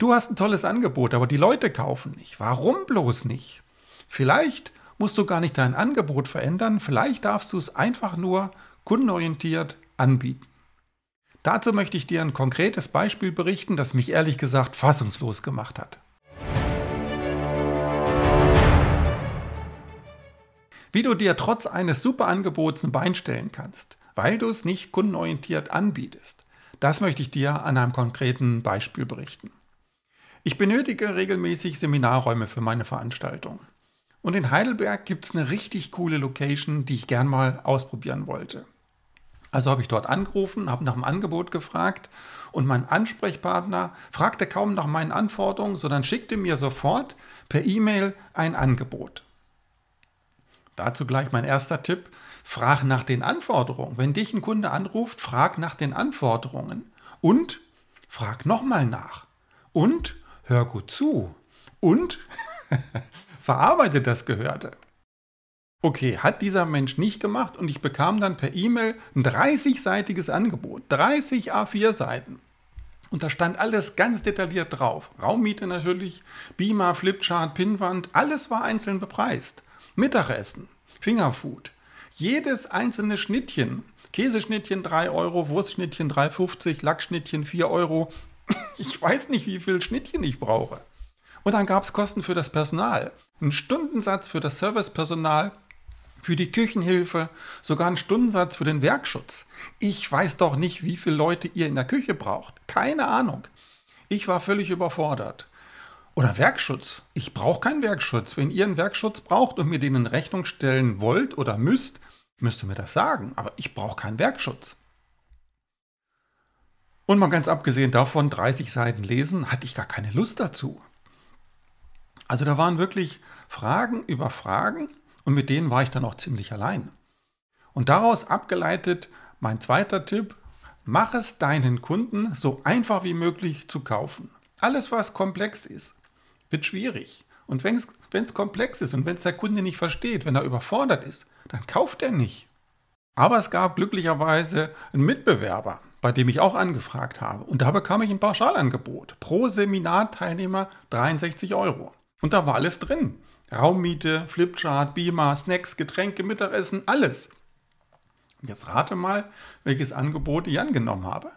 Du hast ein tolles Angebot, aber die Leute kaufen nicht. Warum bloß nicht? Vielleicht musst du gar nicht dein Angebot verändern, vielleicht darfst du es einfach nur kundenorientiert anbieten. Dazu möchte ich dir ein konkretes Beispiel berichten, das mich ehrlich gesagt fassungslos gemacht hat. Wie du dir trotz eines super Angebots ein Bein stellen kannst, weil du es nicht kundenorientiert anbietest, das möchte ich dir an einem konkreten Beispiel berichten. Ich benötige regelmäßig Seminarräume für meine Veranstaltung. Und in Heidelberg gibt es eine richtig coole Location, die ich gern mal ausprobieren wollte. Also habe ich dort angerufen, habe nach dem Angebot gefragt und mein Ansprechpartner fragte kaum nach meinen Anforderungen, sondern schickte mir sofort per E-Mail ein Angebot. Dazu gleich mein erster Tipp, frag nach den Anforderungen. Wenn dich ein Kunde anruft, frag nach den Anforderungen und frag nochmal nach und hör gut zu und verarbeite das Gehörte. Okay, hat dieser Mensch nicht gemacht und ich bekam dann per E-Mail ein 30-seitiges Angebot, 30 A4-Seiten. Und da stand alles ganz detailliert drauf. Raummiete natürlich, Beamer, Flipchart, Pinnwand, alles war einzeln bepreist. Mittagessen, Fingerfood, jedes einzelne Schnittchen. Käseschnittchen 3 Euro, Wurstschnittchen 3,50, Lackschnittchen 4 Euro. Ich weiß nicht, wie viel Schnittchen ich brauche. Und dann gab es Kosten für das Personal. Ein Stundensatz für das Servicepersonal, für die Küchenhilfe, sogar einen Stundensatz für den Werkschutz. Ich weiß doch nicht, wie viele Leute ihr in der Küche braucht. Keine Ahnung. Ich war völlig überfordert. Oder Werkschutz. Ich brauche keinen Werkschutz. Wenn ihr einen Werkschutz braucht und mir den in Rechnung stellen wollt oder müsst, müsst ihr mir das sagen. Aber ich brauche keinen Werkschutz. Und mal ganz abgesehen davon, 30 Seiten lesen, hatte ich gar keine Lust dazu. Also da waren wirklich Fragen über Fragen und mit denen war ich dann auch ziemlich allein. Und daraus abgeleitet mein zweiter Tipp, mach es deinen Kunden so einfach wie möglich zu kaufen. Alles, was komplex ist, wird schwierig. Und wenn es komplex ist und wenn es der Kunde nicht versteht, wenn er überfordert ist, dann kauft er nicht. Aber es gab glücklicherweise einen Mitbewerber, bei dem ich auch angefragt habe. Und da bekam ich ein Pauschalangebot. Pro Seminarteilnehmer 63 Euro. Und da war alles drin. Raummiete, Flipchart, Beamer, Snacks, Getränke, Mittagessen, alles. Und jetzt rate mal, welches Angebot ich angenommen habe.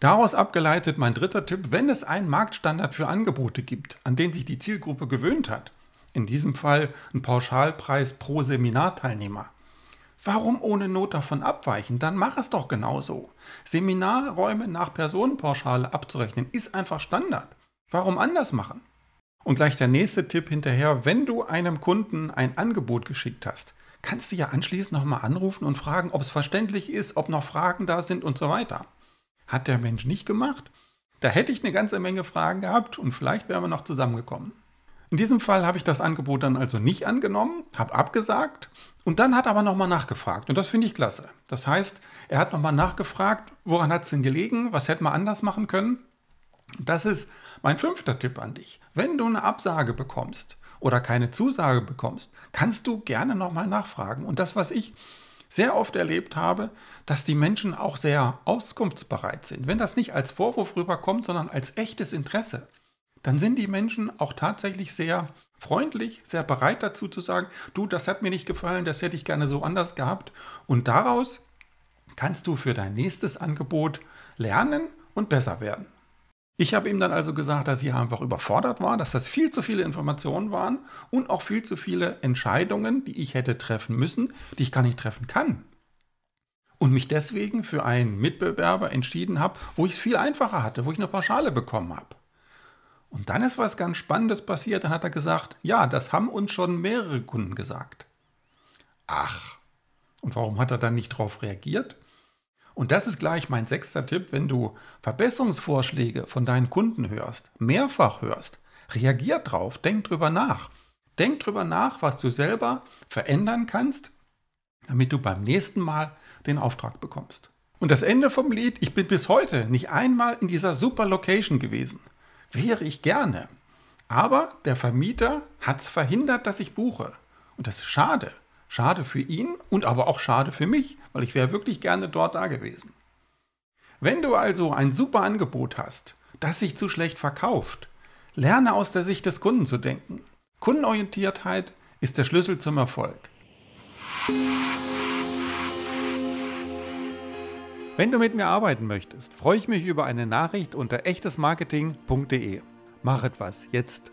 Daraus abgeleitet mein dritter Tipp, wenn es einen Marktstandard für Angebote gibt, an den sich die Zielgruppe gewöhnt hat, in diesem Fall ein Pauschalpreis pro Seminarteilnehmer. Warum ohne Not davon abweichen? Dann mach es doch genauso. Seminarräume nach Personenpauschale abzurechnen ist einfach Standard. Warum anders machen? Und gleich der nächste Tipp hinterher, wenn du einem Kunden ein Angebot geschickt hast, kannst du ja anschließend nochmal anrufen und fragen, ob es verständlich ist, ob noch Fragen da sind und so weiter. Hat der Mensch nicht gemacht? Da hätte ich eine ganze Menge Fragen gehabt und vielleicht wären wir noch zusammengekommen. In diesem Fall habe ich das Angebot dann also nicht angenommen, habe abgesagt und dann hat er aber nochmal nachgefragt. Und das finde ich klasse. Das heißt, er hat nochmal nachgefragt, woran hat es denn gelegen, was hätte man anders machen können. Das ist mein fünfter Tipp an dich. Wenn du eine Absage bekommst oder keine Zusage bekommst, kannst du gerne nochmal nachfragen. Und das, was ich sehr oft erlebt habe, dass die Menschen auch sehr auskunftsbereit sind. Wenn das nicht als Vorwurf rüberkommt, sondern als echtes Interesse, dann sind die Menschen auch tatsächlich sehr freundlich, sehr bereit dazu zu sagen, du, das hat mir nicht gefallen, das hätte ich gerne so anders gehabt. Und daraus kannst du für dein nächstes Angebot lernen und besser werden. Ich habe ihm dann also gesagt, dass ich einfach überfordert war, dass das viel zu viele Informationen waren und auch viel zu viele Entscheidungen, die ich hätte treffen müssen, die ich gar nicht treffen kann. Und mich deswegen für einen Mitbewerber entschieden habe, wo ich es viel einfacher hatte, wo ich eine Pauschale bekommen habe. Und dann ist was ganz Spannendes passiert. Dann hat er gesagt, ja, das haben uns schon mehrere Kunden gesagt. Ach, und warum hat er dann nicht darauf reagiert? Und das ist gleich mein sechster Tipp, wenn du Verbesserungsvorschläge von deinen Kunden hörst, mehrfach hörst, reagier drauf, denk drüber nach. Denk drüber nach, was du selber verändern kannst, damit du beim nächsten Mal den Auftrag bekommst. Und das Ende vom Lied, ich bin bis heute nicht einmal in dieser super Location gewesen. Wäre ich gerne. Aber der Vermieter hat es verhindert, dass ich buche. Und das ist schade. Schade für ihn und aber auch schade für mich, weil ich wäre wirklich gerne dort da gewesen. Wenn du also ein super Angebot hast, das sich zu schlecht verkauft, Lerne aus der Sicht des Kunden zu denken. Kundenorientiertheit ist der Schlüssel zum Erfolg. Wenn du mit mir arbeiten möchtest, freue ich mich über eine Nachricht unter echtesmarketing.de. Mach etwas jetzt.